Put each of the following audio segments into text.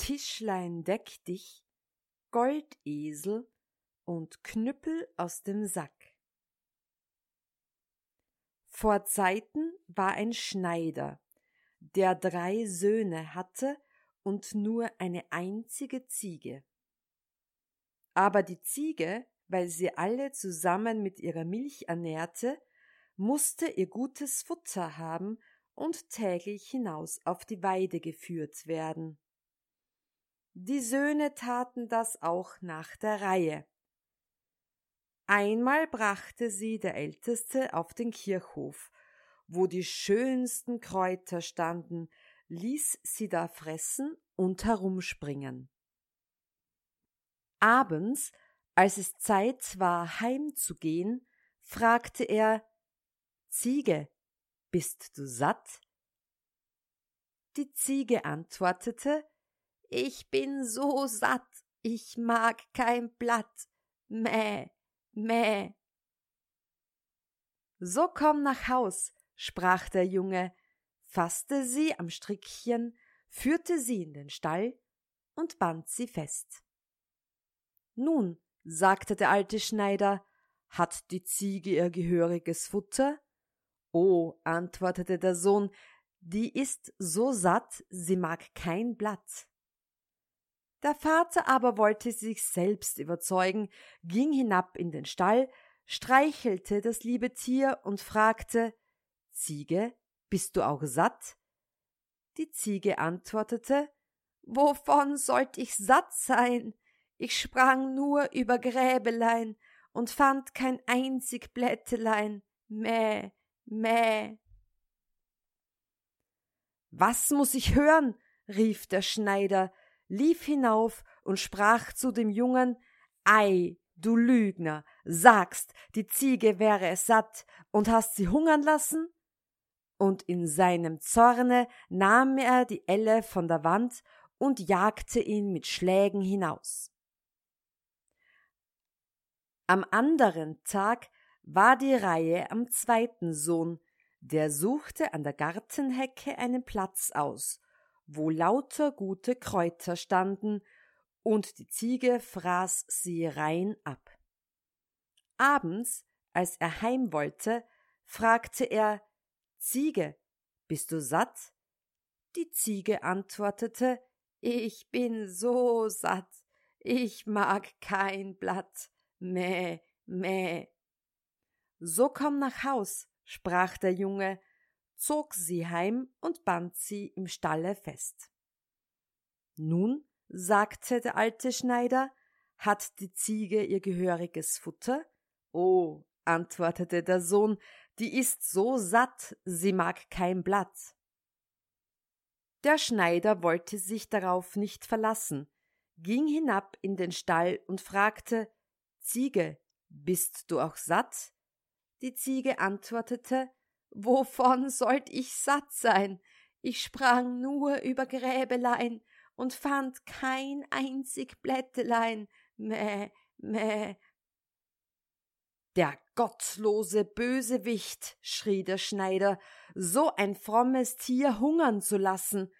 Tischlein deck dich, Goldesel und Knüppel aus dem Sack. Vor Zeiten war ein Schneider, der drei Söhne hatte und nur eine einzige Ziege. Aber die Ziege, weil sie alle zusammen mit ihrer Milch ernährte, musste ihr gutes Futter haben und täglich hinaus auf die Weide geführt werden. Die Söhne taten das auch nach der Reihe. Einmal brachte sie der Älteste auf den Kirchhof, wo die schönsten Kräuter standen, ließ sie da fressen und herumspringen. Abends, als es Zeit war, heimzugehen, fragte er Ziege, bist du satt? Die Ziege antwortete Ich bin so satt, ich mag kein Blatt. Mäh, mäh. So komm nach Haus, sprach der Junge, fasste sie am Strickchen, führte sie in den Stall und band sie fest. Nun, sagte der alte Schneider, hat die Ziege ihr gehöriges Futter? Oh, antwortete der Sohn, die ist so satt, sie mag kein Blatt. Der Vater aber wollte sich selbst überzeugen, ging hinab in den Stall, streichelte das liebe Tier und fragte Ziege, bist du auch satt? Die Ziege antwortete Wovon sollt ich satt sein? Ich sprang nur über Gräbelein und fand kein einzig Blättelein. Mäh, mäh. Was muss ich hören? rief der Schneider, lief hinauf und sprach zu dem Jungen Ei, du Lügner, sagst, die Ziege wäre es satt und hast sie hungern lassen? Und in seinem Zorne nahm er die Elle von der Wand und jagte ihn mit Schlägen hinaus. Am anderen Tag war die Reihe am zweiten Sohn, der suchte an der Gartenhecke einen Platz aus, wo lauter gute Kräuter standen, und die Ziege fraß sie rein ab. Abends, als er heim wollte, fragte er Ziege, bist du satt? Die Ziege antwortete Ich bin so satt, ich mag kein Blatt. Mäh, mäh. So komm nach Haus, sprach der Junge, zog sie heim und band sie im Stalle fest. Nun, sagte der alte Schneider, hat die Ziege ihr gehöriges Futter? Oh, antwortete der Sohn, die ist so satt, sie mag kein Blatt. Der Schneider wollte sich darauf nicht verlassen, ging hinab in den Stall und fragte Ziege, bist du auch satt? Die Ziege antwortete Wovon sollt ich satt sein? Ich sprang nur über Gräbelein und fand kein einzig Blättelein. Mäh, mäh. Der gottlose Bösewicht, schrie der Schneider, so ein frommes Tier hungern zu lassen,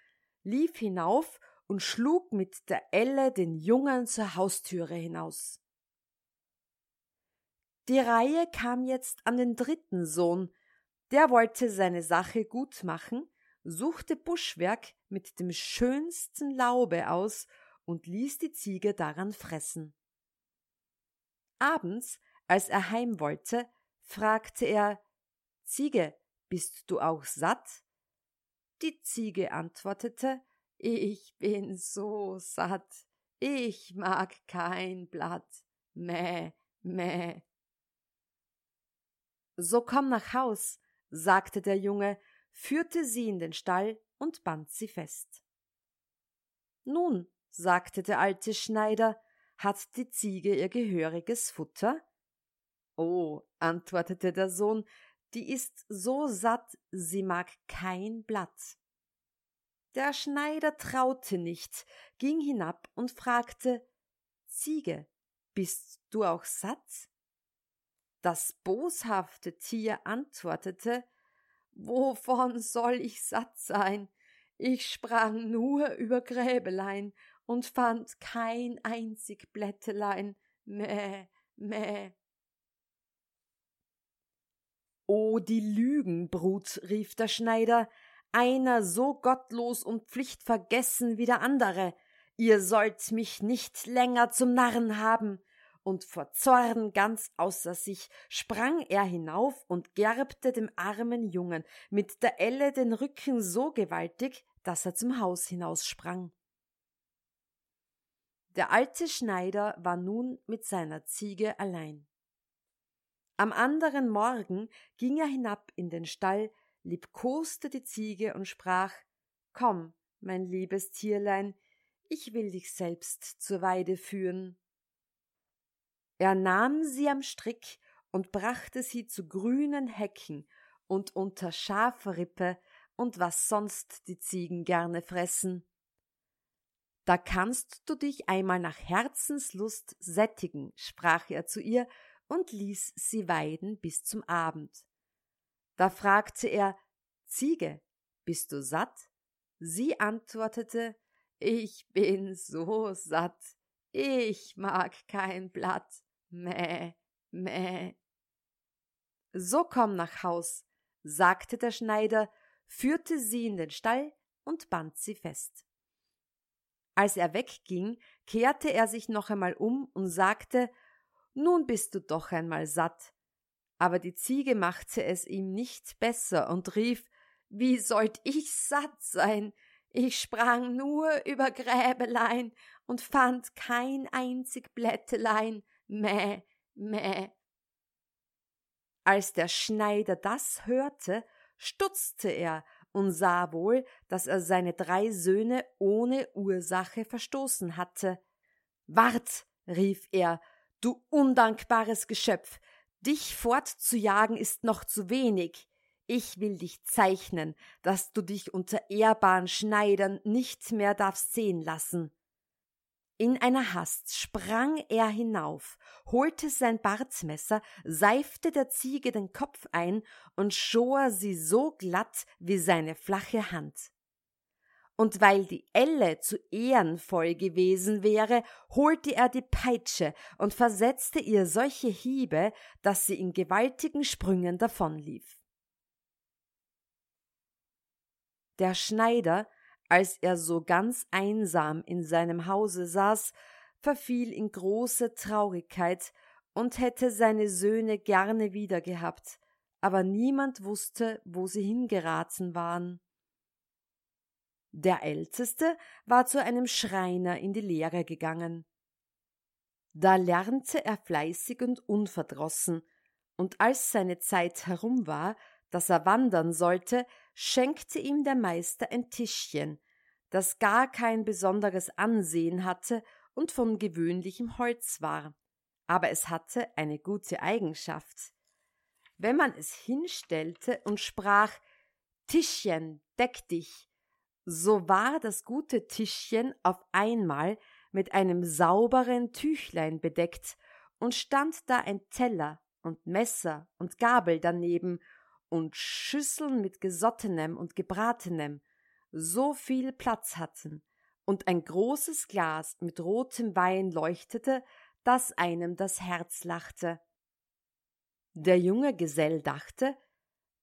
lief hinauf und schlug mit der Elle den Jungen zur Haustüre hinaus. Die Reihe kam jetzt an den dritten Sohn, der wollte seine Sache gut machen, suchte Buschwerk mit dem schönsten Laube aus und ließ die Ziege daran fressen. Abends als er heim wollte, fragte er Ziege, bist du auch satt? Die Ziege antwortete Ich bin so satt, ich mag kein Blatt. Mäh, mäh. So komm nach Haus, sagte der Junge, führte sie in den Stall und band sie fest. Nun, sagte der alte Schneider, hat die Ziege ihr gehöriges Futter? Oh, antwortete der Sohn, die ist so satt, sie mag kein Blatt. Der Schneider traute nicht, ging hinab und fragte Ziege, bist du auch satt? Das boshafte Tier antwortete Wovon soll ich satt sein? Ich sprang nur über Gräbelein und fand kein einzig Blättelein. Mäh, mäh. O die Lügenbrut, rief der Schneider, einer so gottlos und pflichtvergessen wie der andere. Ihr sollt mich nicht länger zum Narren haben und vor Zorn ganz außer sich sprang er hinauf und gerbte dem armen Jungen mit der Elle den Rücken so gewaltig, dass er zum Haus hinaussprang. Der alte Schneider war nun mit seiner Ziege allein. Am anderen Morgen ging er hinab in den Stall, liebkoste die Ziege und sprach Komm, mein liebes Tierlein, ich will dich selbst zur Weide führen. Er nahm sie am Strick und brachte sie zu grünen Hecken und unter Schafrippe und was sonst die Ziegen gerne fressen. Da kannst du dich einmal nach Herzenslust sättigen, sprach er zu ihr und ließ sie weiden bis zum Abend. Da fragte er Ziege, bist du satt? Sie antwortete Ich bin so satt, ich mag kein Blatt. Mäh, mäh. So komm nach Haus, sagte der Schneider, führte sie in den Stall und band sie fest. Als er wegging, kehrte er sich noch einmal um und sagte Nun bist du doch einmal satt. Aber die Ziege machte es ihm nicht besser und rief Wie sollt ich satt sein? Ich sprang nur über Gräbelein und fand kein einzig Blättelein, Mäh, mäh. Als der Schneider das hörte, stutzte er und sah wohl, dass er seine drei Söhne ohne Ursache verstoßen hatte. Wart, rief er, du undankbares Geschöpf, dich fortzujagen ist noch zu wenig. Ich will dich zeichnen, dass du dich unter ehrbaren Schneidern nicht mehr darfst sehen lassen. In einer Hast sprang er hinauf, holte sein Bartmesser, seifte der Ziege den Kopf ein und schor sie so glatt wie seine flache Hand. Und weil die Elle zu ehrenvoll gewesen wäre, holte er die Peitsche und versetzte ihr solche Hiebe, dass sie in gewaltigen Sprüngen davonlief. Der Schneider als er so ganz einsam in seinem Hause saß, verfiel in große Traurigkeit und hätte seine Söhne gerne wieder gehabt, aber niemand wusste, wo sie hingeraten waren. Der Älteste war zu einem Schreiner in die Lehre gegangen. Da lernte er fleißig und unverdrossen, und als seine Zeit herum war, dass er wandern sollte, schenkte ihm der Meister ein Tischchen, das gar kein besonderes Ansehen hatte und von gewöhnlichem Holz war, aber es hatte eine gute Eigenschaft. Wenn man es hinstellte und sprach Tischchen, deck dich, so war das gute Tischchen auf einmal mit einem sauberen Tüchlein bedeckt und stand da ein Teller und Messer und Gabel daneben und Schüsseln mit gesottenem und gebratenem, so viel Platz hatten, und ein großes Glas mit rotem Wein leuchtete, dass einem das Herz lachte. Der junge Gesell dachte,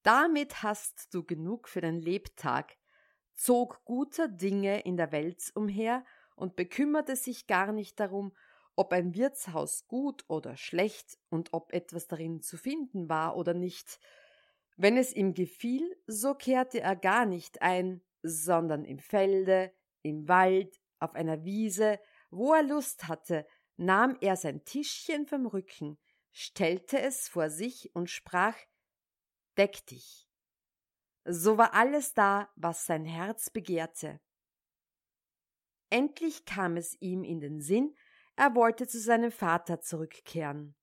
damit hast du genug für den Lebtag, zog guter Dinge in der Welt umher und bekümmerte sich gar nicht darum, ob ein Wirtshaus gut oder schlecht und ob etwas darin zu finden war oder nicht, wenn es ihm gefiel, so kehrte er gar nicht ein, sondern im Felde, im Wald, auf einer Wiese, wo er Lust hatte, nahm er sein Tischchen vom Rücken, stellte es vor sich und sprach Deck dich. So war alles da, was sein Herz begehrte. Endlich kam es ihm in den Sinn, er wollte zu seinem Vater zurückkehren.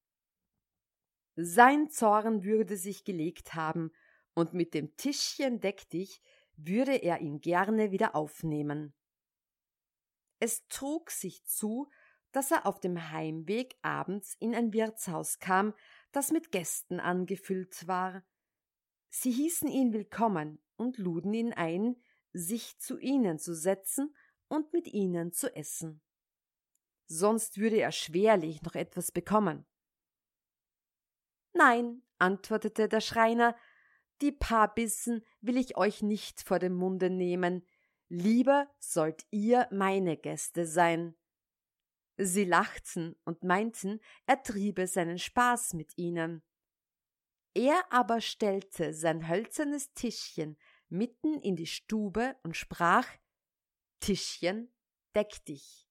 Sein Zorn würde sich gelegt haben, und mit dem Tischchen deck dich würde er ihn gerne wieder aufnehmen. Es trug sich zu, dass er auf dem Heimweg abends in ein Wirtshaus kam, das mit Gästen angefüllt war. Sie hießen ihn willkommen und luden ihn ein, sich zu ihnen zu setzen und mit ihnen zu essen. Sonst würde er schwerlich noch etwas bekommen. Nein, antwortete der Schreiner, die paar Bissen will ich euch nicht vor dem Munde nehmen, lieber sollt ihr meine Gäste sein. Sie lachten und meinten, er triebe seinen Spaß mit ihnen. Er aber stellte sein hölzernes Tischchen mitten in die Stube und sprach Tischchen, deck dich.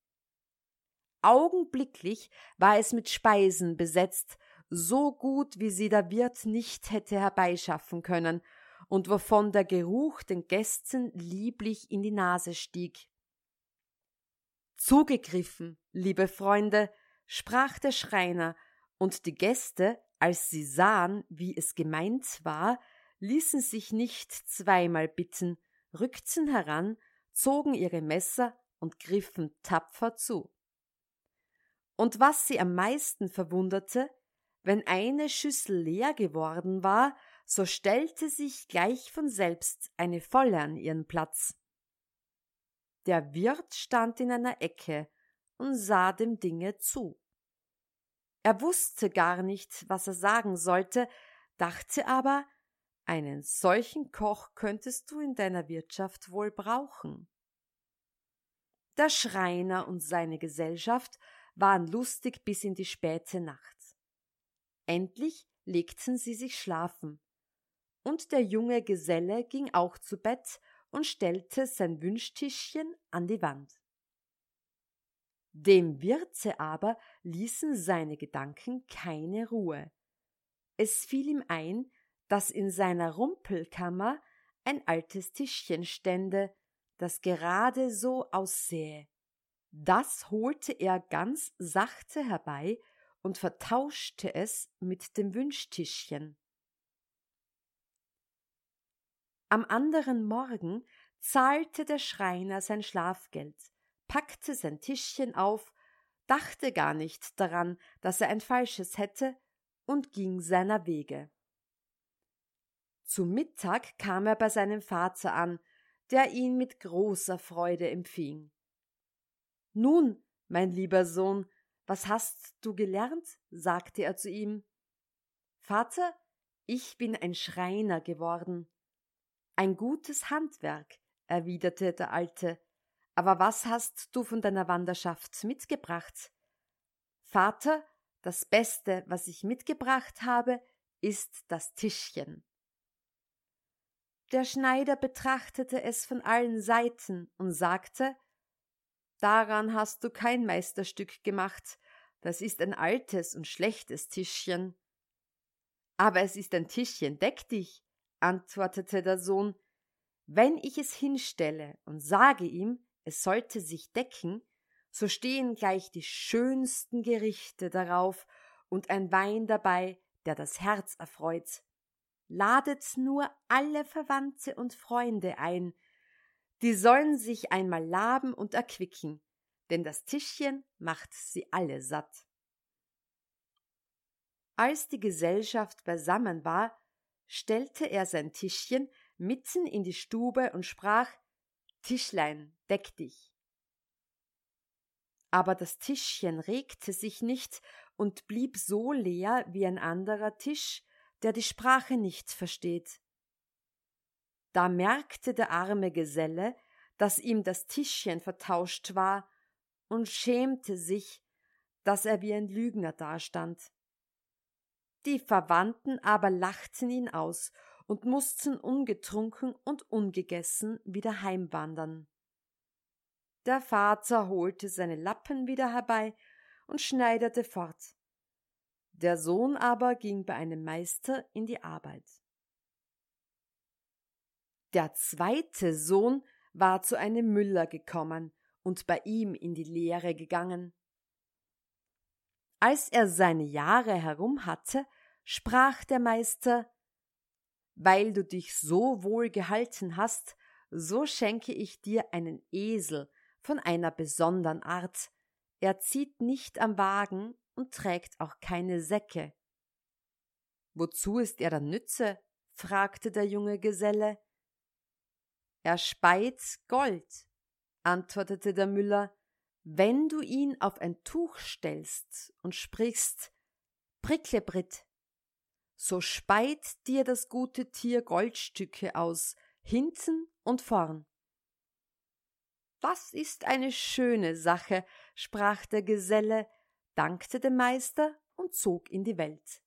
Augenblicklich war es mit Speisen besetzt, so gut wie sie der Wirt nicht hätte herbeischaffen können, und wovon der Geruch den Gästen lieblich in die Nase stieg. Zugegriffen, liebe Freunde, sprach der Schreiner, und die Gäste, als sie sahen, wie es gemeint war, ließen sich nicht zweimal bitten, rückten heran, zogen ihre Messer und griffen tapfer zu. Und was sie am meisten verwunderte, wenn eine Schüssel leer geworden war, so stellte sich gleich von selbst eine volle an ihren Platz. Der Wirt stand in einer Ecke und sah dem Dinge zu. Er wusste gar nicht, was er sagen sollte, dachte aber, einen solchen Koch könntest du in deiner Wirtschaft wohl brauchen. Der Schreiner und seine Gesellschaft waren lustig bis in die späte Nacht. Endlich legten sie sich schlafen, und der junge Geselle ging auch zu Bett und stellte sein Wünschtischchen an die Wand. Dem Wirte aber ließen seine Gedanken keine Ruhe. Es fiel ihm ein, dass in seiner Rumpelkammer ein altes Tischchen stände, das gerade so aussähe. Das holte er ganz sachte herbei und vertauschte es mit dem Wünschtischchen. Am anderen Morgen zahlte der Schreiner sein Schlafgeld, packte sein Tischchen auf, dachte gar nicht daran, dass er ein falsches hätte, und ging seiner Wege. Zu Mittag kam er bei seinem Vater an, der ihn mit großer Freude empfing. Nun, mein lieber Sohn, was hast du gelernt? sagte er zu ihm. Vater, ich bin ein Schreiner geworden. Ein gutes Handwerk, erwiderte der Alte. Aber was hast du von deiner Wanderschaft mitgebracht? Vater, das Beste, was ich mitgebracht habe, ist das Tischchen. Der Schneider betrachtete es von allen Seiten und sagte Daran hast du kein Meisterstück gemacht, das ist ein altes und schlechtes Tischchen. Aber es ist ein Tischchen, deck dich, antwortete der Sohn. Wenn ich es hinstelle und sage ihm, es sollte sich decken, so stehen gleich die schönsten Gerichte darauf und ein Wein dabei, der das Herz erfreut. Ladet nur alle Verwandte und Freunde ein, die sollen sich einmal laben und erquicken, denn das Tischchen macht sie alle satt. Als die Gesellschaft beisammen war, stellte er sein Tischchen mitten in die Stube und sprach Tischlein, deck dich. Aber das Tischchen regte sich nicht und blieb so leer wie ein anderer Tisch, der die Sprache nicht versteht. Da merkte der arme Geselle, dass ihm das Tischchen vertauscht war, und schämte sich, dass er wie ein Lügner dastand. Die Verwandten aber lachten ihn aus und mussten ungetrunken und ungegessen wieder heimwandern. Der Vater holte seine Lappen wieder herbei und schneiderte fort. Der Sohn aber ging bei einem Meister in die Arbeit. Der zweite Sohn war zu einem Müller gekommen und bei ihm in die Lehre gegangen. Als er seine Jahre herum hatte, sprach der Meister Weil du dich so wohl gehalten hast, so schenke ich dir einen Esel von einer besondern Art. Er zieht nicht am Wagen und trägt auch keine Säcke. Wozu ist er dann Nütze? fragte der junge Geselle. Er speit Gold, antwortete der Müller, wenn du ihn auf ein Tuch stellst und sprichst Pricklebritt, so speit dir das gute Tier Goldstücke aus, hinten und vorn. Das ist eine schöne Sache, sprach der Geselle, dankte dem Meister und zog in die Welt.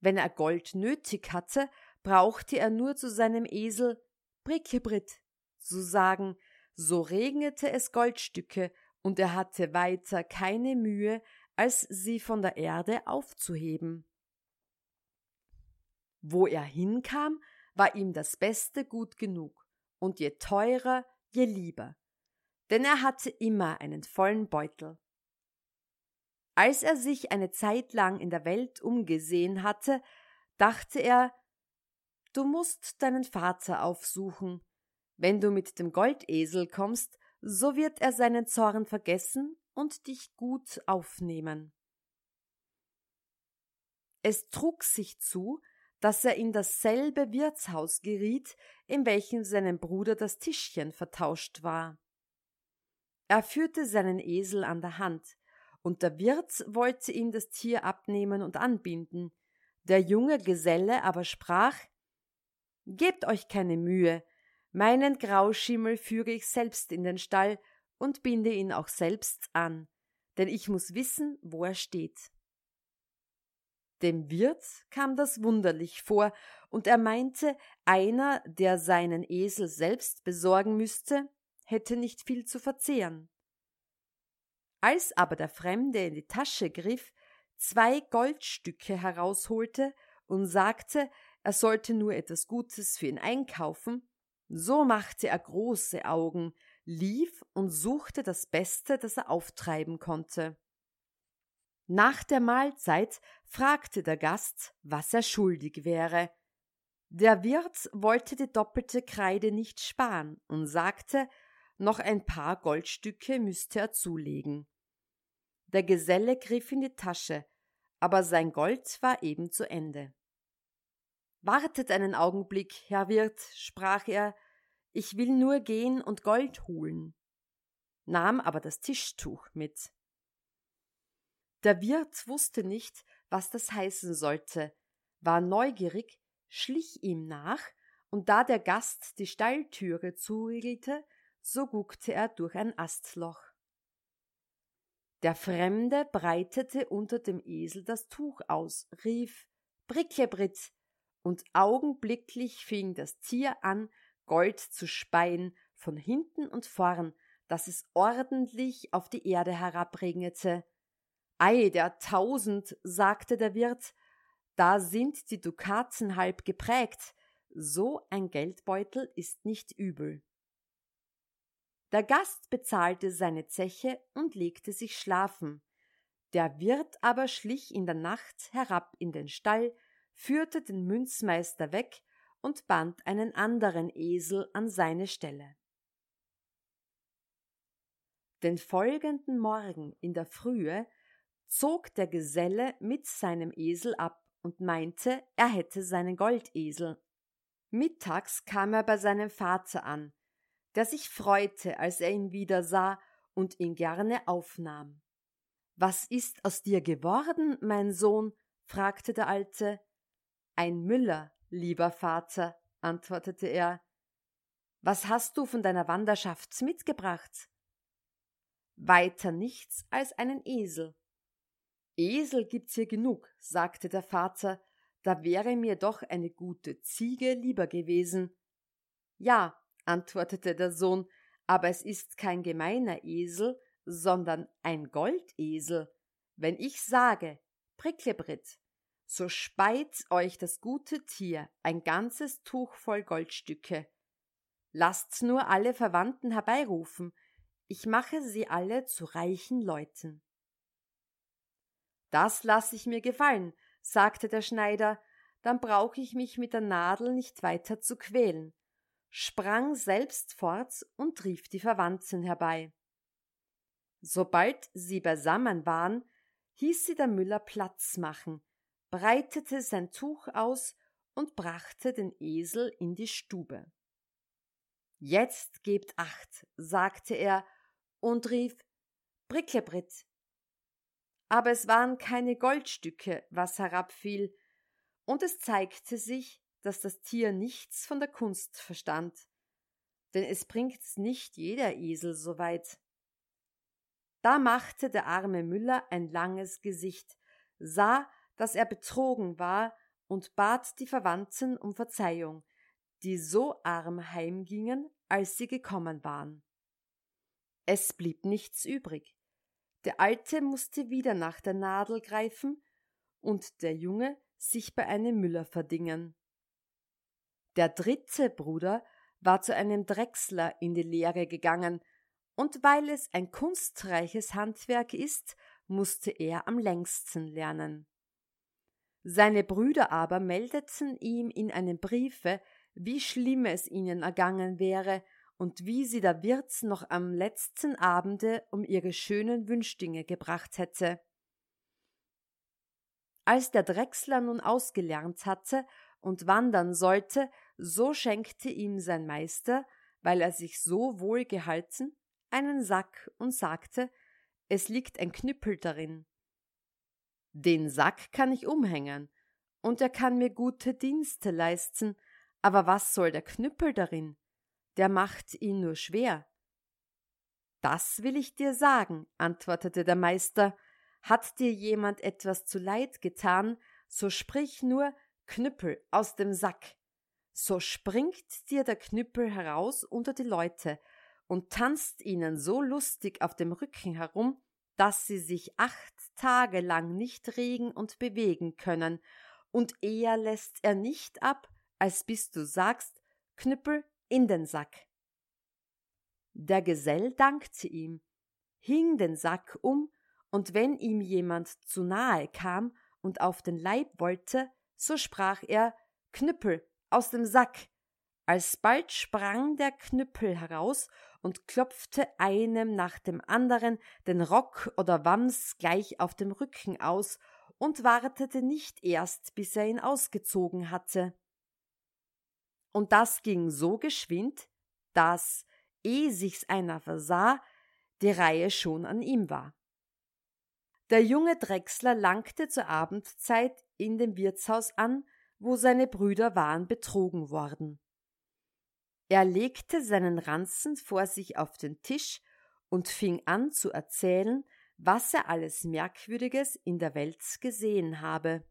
Wenn er Gold nötig hatte, brauchte er nur zu seinem Esel Brickebritt zu sagen, so regnete es Goldstücke, und er hatte weiter keine Mühe, als sie von der Erde aufzuheben. Wo er hinkam, war ihm das Beste gut genug, und je teurer, je lieber, denn er hatte immer einen vollen Beutel. Als er sich eine Zeit lang in der Welt umgesehen hatte, dachte er, du musst deinen Vater aufsuchen. Wenn du mit dem Goldesel kommst, so wird er seinen Zorn vergessen und dich gut aufnehmen. Es trug sich zu, dass er in dasselbe Wirtshaus geriet, in welchem seinem Bruder das Tischchen vertauscht war. Er führte seinen Esel an der Hand, und der Wirt wollte ihm das Tier abnehmen und anbinden. Der junge Geselle aber sprach Gebt euch keine Mühe, meinen Grauschimmel führe ich selbst in den Stall und binde ihn auch selbst an, denn ich muss wissen, wo er steht. Dem Wirt kam das wunderlich vor, und er meinte, einer, der seinen Esel selbst besorgen müsste, hätte nicht viel zu verzehren. Als aber der Fremde in die Tasche griff, zwei Goldstücke herausholte und sagte, er sollte nur etwas Gutes für ihn einkaufen, so machte er große Augen, lief und suchte das Beste, das er auftreiben konnte. Nach der Mahlzeit fragte der Gast, was er schuldig wäre. Der Wirt wollte die doppelte Kreide nicht sparen und sagte, noch ein paar Goldstücke müsste er zulegen. Der Geselle griff in die Tasche, aber sein Gold war eben zu Ende. Wartet einen Augenblick, Herr Wirt, sprach er, ich will nur gehen und Gold holen, nahm aber das Tischtuch mit. Der Wirt wusste nicht, was das heißen sollte, war neugierig, schlich ihm nach, und da der Gast die Stalltüre zuriegelte, so guckte er durch ein Astloch. Der Fremde breitete unter dem Esel das Tuch aus, rief Bricklebritz, und augenblicklich fing das Tier an, Gold zu speien, von hinten und vorn, dass es ordentlich auf die Erde herabregnete. Ei, der Tausend, sagte der Wirt, da sind die Dukaten halb geprägt, so ein Geldbeutel ist nicht übel. Der Gast bezahlte seine Zeche und legte sich schlafen. Der Wirt aber schlich in der Nacht herab in den Stall, führte den Münzmeister weg und band einen anderen Esel an seine Stelle. Den folgenden Morgen in der Frühe zog der Geselle mit seinem Esel ab und meinte, er hätte seinen Goldesel. Mittags kam er bei seinem Vater an, der sich freute, als er ihn wieder sah und ihn gerne aufnahm. Was ist aus dir geworden, mein Sohn? fragte der Alte. Ein Müller, lieber Vater, antwortete er. Was hast du von deiner Wanderschaft mitgebracht? Weiter nichts als einen Esel. Esel gibt's hier genug, sagte der Vater, da wäre mir doch eine gute Ziege lieber gewesen. Ja, antwortete der Sohn, aber es ist kein gemeiner Esel, sondern ein Goldesel. Wenn ich sage, Pricklebritt, so speit euch das gute Tier ein ganzes Tuch voll Goldstücke. Lasst nur alle Verwandten herbeirufen, ich mache sie alle zu reichen Leuten. Das lass ich mir gefallen, sagte der Schneider, dann brauche ich mich mit der Nadel nicht weiter zu quälen, sprang selbst fort und rief die Verwandten herbei. Sobald sie beisammen waren, hieß sie der Müller Platz machen, breitete sein Tuch aus und brachte den Esel in die Stube. Jetzt gebt acht, sagte er und rief Bricklebrit. Aber es waren keine Goldstücke, was herabfiel, und es zeigte sich, dass das Tier nichts von der Kunst verstand, denn es bringt's nicht jeder Esel so weit. Da machte der arme Müller ein langes Gesicht, sah, dass er betrogen war und bat die Verwandten um Verzeihung, die so arm heimgingen, als sie gekommen waren. Es blieb nichts übrig. Der Alte musste wieder nach der Nadel greifen und der Junge sich bei einem Müller verdingen. Der dritte Bruder war zu einem Drechsler in die Lehre gegangen, und weil es ein kunstreiches Handwerk ist, musste er am längsten lernen. Seine Brüder aber meldeten ihm in einem Briefe, wie schlimm es ihnen ergangen wäre und wie sie der Wirt noch am letzten Abende um ihre schönen Wünschdinge gebracht hätte. Als der Drechsler nun ausgelernt hatte und wandern sollte, so schenkte ihm sein Meister, weil er sich so wohl gehalten, einen Sack und sagte, es liegt ein Knüppel darin. Den Sack kann ich umhängen, und er kann mir gute Dienste leisten, aber was soll der Knüppel darin? Der macht ihn nur schwer. Das will ich dir sagen, antwortete der Meister, hat dir jemand etwas zu Leid getan, so sprich nur Knüppel aus dem Sack. So springt dir der Knüppel heraus unter die Leute und tanzt ihnen so lustig auf dem Rücken herum, dass sie sich acht Tage lang nicht regen und bewegen können, und eher lässt er nicht ab, als bis du sagst, Knüppel in den Sack. Der Gesell dankte ihm, hing den Sack um, und wenn ihm jemand zu nahe kam und auf den Leib wollte, so sprach er Knüppel aus dem Sack. Alsbald sprang der Knüppel heraus und klopfte einem nach dem anderen den Rock oder Wams gleich auf dem Rücken aus und wartete nicht erst, bis er ihn ausgezogen hatte. Und das ging so geschwind, dass, ehe sich's einer versah, die Reihe schon an ihm war. Der junge Drechsler langte zur Abendzeit in dem Wirtshaus an, wo seine Brüder waren betrogen worden. Er legte seinen Ranzen vor sich auf den Tisch und fing an zu erzählen, was er alles Merkwürdiges in der Welt gesehen habe.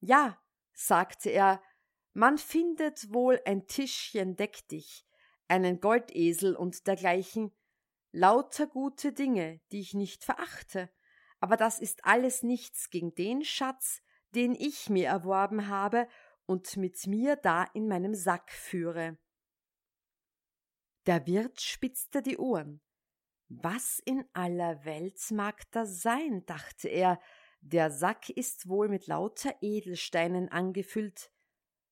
Ja, sagte er, man findet wohl ein Tischchen deck dich, einen Goldesel und dergleichen, lauter gute Dinge, die ich nicht verachte, aber das ist alles nichts gegen den Schatz, den ich mir erworben habe und mit mir da in meinem Sack führe. Der Wirt spitzte die Ohren. Was in aller Welt mag das sein? dachte er. Der Sack ist wohl mit lauter Edelsteinen angefüllt.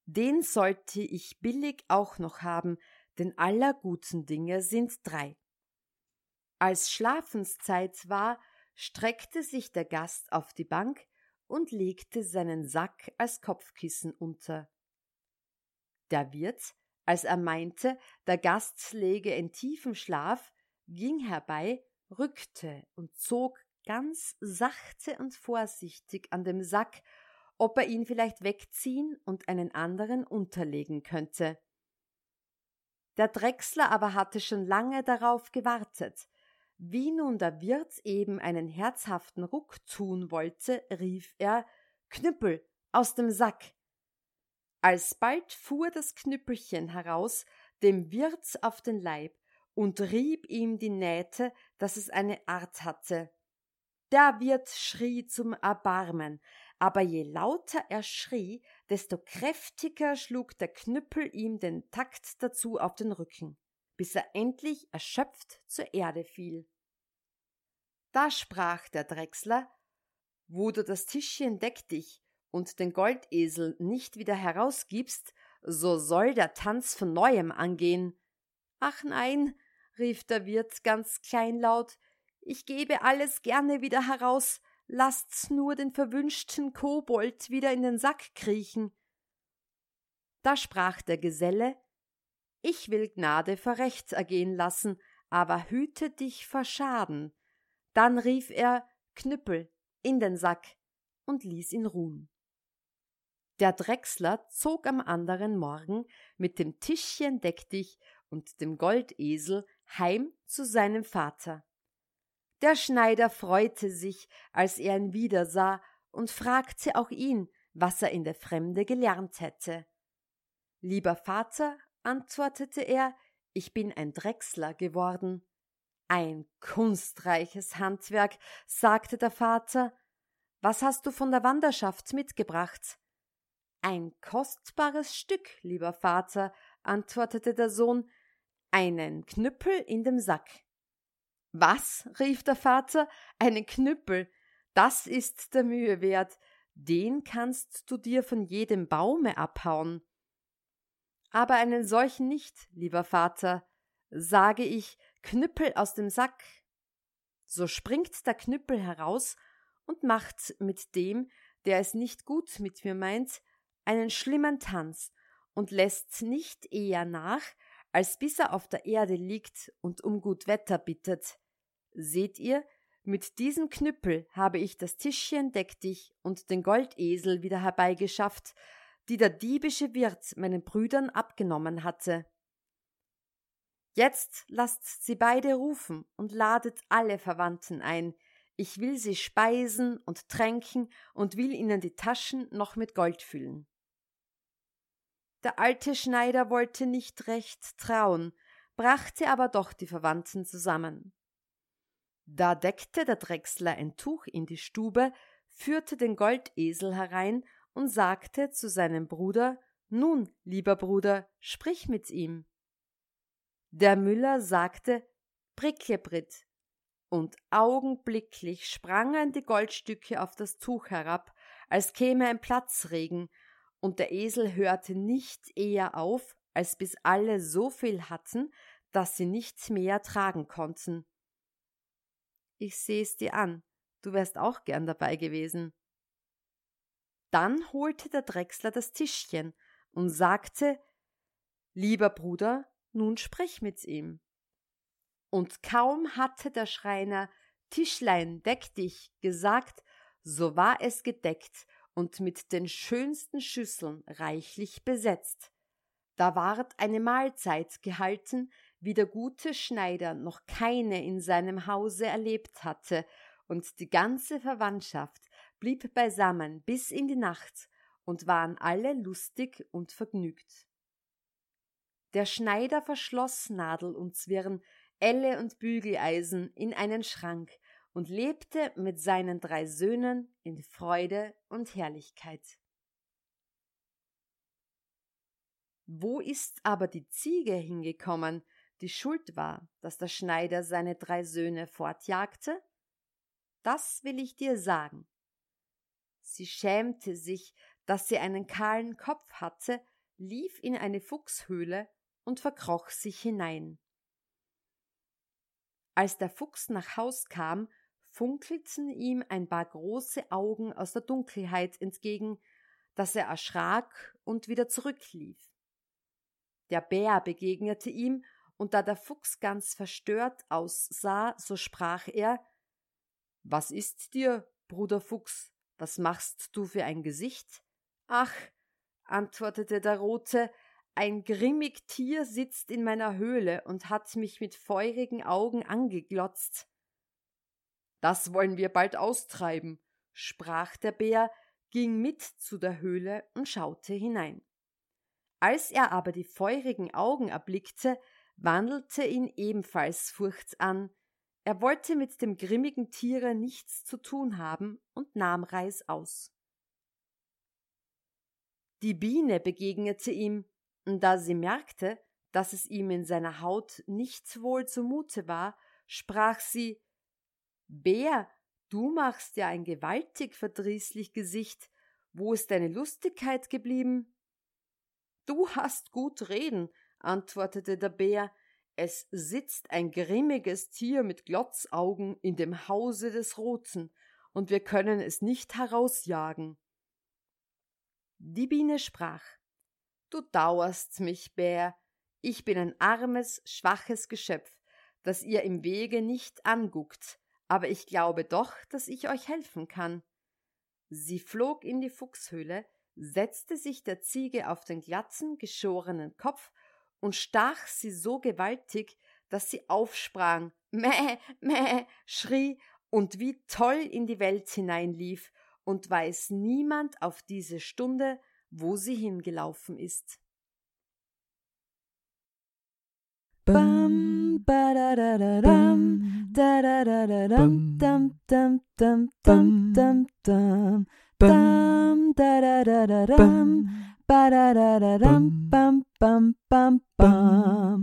Den sollte ich billig auch noch haben, denn aller guten Dinge sind drei. Als Schlafenszeit war, streckte sich der Gast auf die Bank und legte seinen Sack als Kopfkissen unter. Der Wirt als er meinte, der Gast läge in tiefem Schlaf, ging herbei, rückte und zog ganz sachte und vorsichtig an dem Sack, ob er ihn vielleicht wegziehen und einen anderen unterlegen könnte. Der Drechsler aber hatte schon lange darauf gewartet. Wie nun der Wirt eben einen herzhaften Ruck tun wollte, rief er Knüppel aus dem Sack. Alsbald fuhr das Knüppelchen heraus dem Wirt auf den Leib und rieb ihm die Nähte, dass es eine Art hatte. Der Wirt schrie zum Erbarmen, aber je lauter er schrie, desto kräftiger schlug der Knüppel ihm den Takt dazu auf den Rücken. bis er endlich erschöpft zur Erde fiel. Da sprach der Drechsler, wo du das Tischchen deck dich und den Goldesel nicht wieder herausgibst, so soll der Tanz von neuem angehen. Ach nein, rief der Wirt ganz kleinlaut, ich gebe alles gerne wieder heraus, lasst's nur den verwünschten Kobold wieder in den Sack kriechen. Da sprach der Geselle, ich will Gnade vor Recht ergehen lassen, aber hüte dich vor Schaden. Dann rief er Knüppel in den Sack und ließ ihn ruhen. Der Drechsler zog am anderen Morgen mit dem Tischchen deck dich und dem Goldesel heim zu seinem Vater. Der Schneider freute sich, als er ihn wiedersah, und fragte auch ihn, was er in der Fremde gelernt hätte. Lieber Vater, antwortete er, ich bin ein Drechsler geworden. Ein kunstreiches Handwerk, sagte der Vater. Was hast du von der Wanderschaft mitgebracht? Ein kostbares Stück, lieber Vater, antwortete der Sohn, einen Knüppel in dem Sack. Was? rief der Vater, einen Knüppel, das ist der Mühe wert, den kannst du dir von jedem Baume abhauen. Aber einen solchen nicht, lieber Vater, sage ich, Knüppel aus dem Sack. So springt der Knüppel heraus und macht mit dem, der es nicht gut mit mir meint, einen schlimmen Tanz und lässt nicht eher nach, als bis er auf der Erde liegt und um gut Wetter bittet. Seht ihr, mit diesem Knüppel habe ich das Tischchen deck dich und den Goldesel wieder herbeigeschafft, die der diebische Wirt meinen Brüdern abgenommen hatte. Jetzt lasst sie beide rufen und ladet alle Verwandten ein, ich will sie speisen und tränken und will ihnen die Taschen noch mit Gold füllen. Der alte Schneider wollte nicht recht trauen, brachte aber doch die Verwandten zusammen. Da deckte der Drechsler ein Tuch in die Stube, führte den Goldesel herein und sagte zu seinem Bruder Nun, lieber Bruder, sprich mit ihm. Der Müller sagte Bricklebrit, und augenblicklich sprangen die Goldstücke auf das Tuch herab, als käme ein Platzregen, und der Esel hörte nicht eher auf, als bis alle so viel hatten, dass sie nichts mehr tragen konnten. Ich seh's dir an, du wärst auch gern dabei gewesen. Dann holte der Drechsler das Tischchen und sagte Lieber Bruder, nun sprich mit ihm. Und kaum hatte der Schreiner Tischlein, deck dich gesagt, so war es gedeckt und mit den schönsten Schüsseln reichlich besetzt. Da ward eine Mahlzeit gehalten, wie der gute Schneider noch keine in seinem Hause erlebt hatte, und die ganze Verwandtschaft blieb beisammen bis in die Nacht und waren alle lustig und vergnügt. Der Schneider verschloss Nadel und Zwirn, Elle und Bügeleisen in einen Schrank und lebte mit seinen drei Söhnen in Freude und Herrlichkeit. Wo ist aber die Ziege hingekommen, die schuld war, dass der Schneider seine drei Söhne fortjagte? Das will ich dir sagen. Sie schämte sich, dass sie einen kahlen Kopf hatte, lief in eine Fuchshöhle und verkroch sich hinein. Als der Fuchs nach Haus kam, funkelten ihm ein paar große Augen aus der Dunkelheit entgegen, dass er erschrak und wieder zurücklief. Der Bär begegnete ihm, und da der Fuchs ganz verstört aussah, so sprach er Was ist dir, Bruder Fuchs, was machst du für ein Gesicht? Ach, antwortete der Rote, ein grimmig Tier sitzt in meiner Höhle und hat mich mit feurigen Augen angeglotzt. Das wollen wir bald austreiben, sprach der Bär, ging mit zu der Höhle und schaute hinein. Als er aber die feurigen Augen erblickte, wandelte ihn ebenfalls Furcht an, er wollte mit dem grimmigen Tiere nichts zu tun haben und nahm Reis aus. Die Biene begegnete ihm, und da sie merkte, dass es ihm in seiner Haut nicht wohl zumute war, sprach sie Bär, du machst ja ein gewaltig verdrießlich Gesicht, wo ist deine Lustigkeit geblieben? Du hast gut reden, antwortete der Bär, es sitzt ein grimmiges Tier mit Glotzaugen in dem Hause des Roten, und wir können es nicht herausjagen. Die Biene sprach. Du dauerst mich, Bär, ich bin ein armes, schwaches Geschöpf, das ihr im Wege nicht anguckt, aber ich glaube doch, dass ich euch helfen kann. Sie flog in die Fuchshöhle, setzte sich der Ziege auf den glatzen, geschorenen Kopf und stach sie so gewaltig, dass sie aufsprang, mäh, mäh, schrie und wie toll in die Welt hineinlief und weiß niemand auf diese Stunde, wo sie hingelaufen ist. Bam, ba da da da dam, da da da da dam, dam dam dam dam dam dam, dam da da da da dam, ba da da da dam, bam bam bam bam.